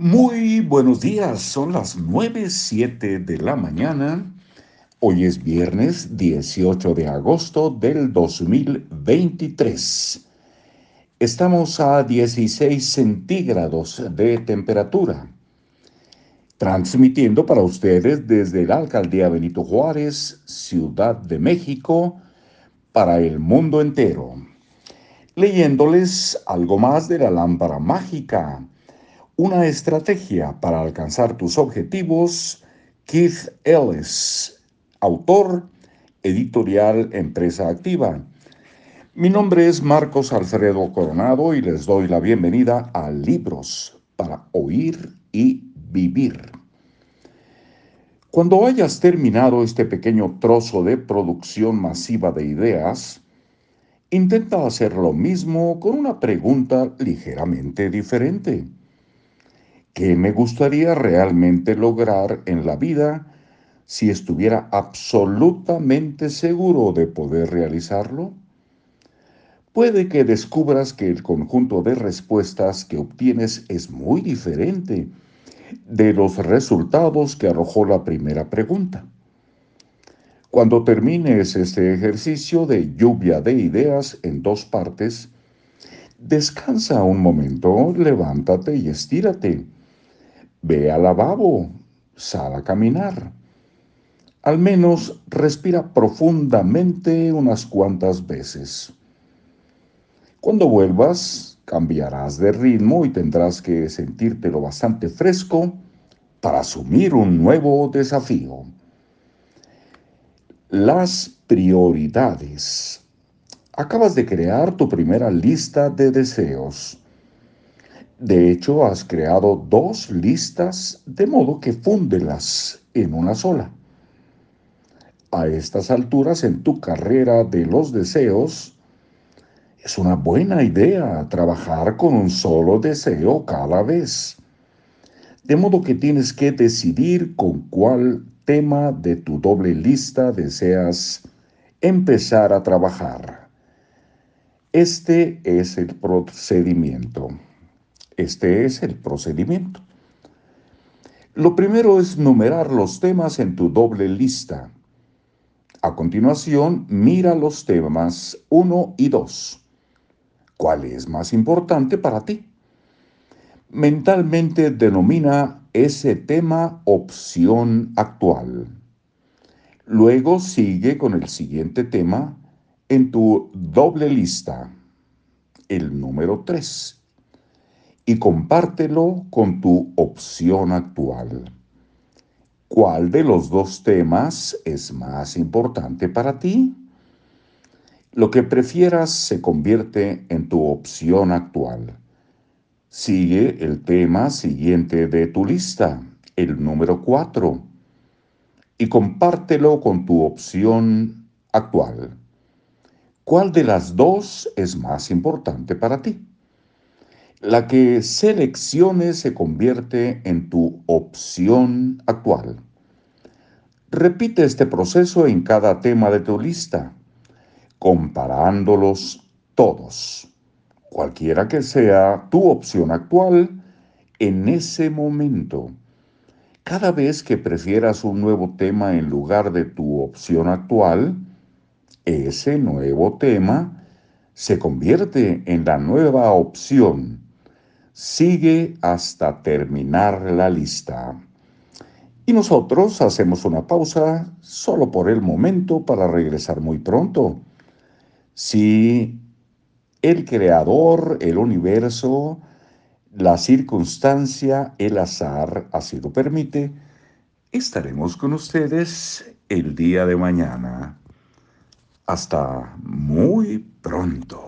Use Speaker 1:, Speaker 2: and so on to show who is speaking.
Speaker 1: Muy buenos días, son las 9.07 de la mañana. Hoy es viernes 18 de agosto del 2023. Estamos a 16 centígrados de temperatura. Transmitiendo para ustedes desde la Alcaldía Benito Juárez, Ciudad de México, para el mundo entero. Leyéndoles algo más de la lámpara mágica una estrategia para alcanzar tus objetivos, Keith Ellis, autor, editorial Empresa Activa. Mi nombre es Marcos Alfredo Coronado y les doy la bienvenida a Libros para Oír y Vivir. Cuando hayas terminado este pequeño trozo de producción masiva de ideas, intenta hacer lo mismo con una pregunta ligeramente diferente. ¿Qué me gustaría realmente lograr en la vida si estuviera absolutamente seguro de poder realizarlo? Puede que descubras que el conjunto de respuestas que obtienes es muy diferente de los resultados que arrojó la primera pregunta. Cuando termines este ejercicio de lluvia de ideas en dos partes, descansa un momento, levántate y estírate Ve al lavabo, sal a caminar. Al menos respira profundamente unas cuantas veces. Cuando vuelvas, cambiarás de ritmo y tendrás que sentirte lo bastante fresco para asumir un nuevo desafío. Las prioridades. Acabas de crear tu primera lista de deseos. De hecho, has creado dos listas de modo que fúndelas en una sola. A estas alturas en tu carrera de los deseos, es una buena idea trabajar con un solo deseo cada vez. De modo que tienes que decidir con cuál tema de tu doble lista deseas empezar a trabajar. Este es el procedimiento. Este es el procedimiento. Lo primero es numerar los temas en tu doble lista. A continuación, mira los temas 1 y 2. ¿Cuál es más importante para ti? Mentalmente denomina ese tema opción actual. Luego sigue con el siguiente tema en tu doble lista, el número 3 y compártelo con tu opción actual. ¿Cuál de los dos temas es más importante para ti? Lo que prefieras se convierte en tu opción actual. Sigue el tema siguiente de tu lista, el número 4, y compártelo con tu opción actual. ¿Cuál de las dos es más importante para ti? La que selecciones se convierte en tu opción actual. Repite este proceso en cada tema de tu lista, comparándolos todos, cualquiera que sea tu opción actual en ese momento. Cada vez que prefieras un nuevo tema en lugar de tu opción actual, ese nuevo tema se convierte en la nueva opción sigue hasta terminar la lista. Y nosotros hacemos una pausa solo por el momento para regresar muy pronto. Si el creador, el universo, la circunstancia, el azar así lo permite, estaremos con ustedes el día de mañana. Hasta muy pronto.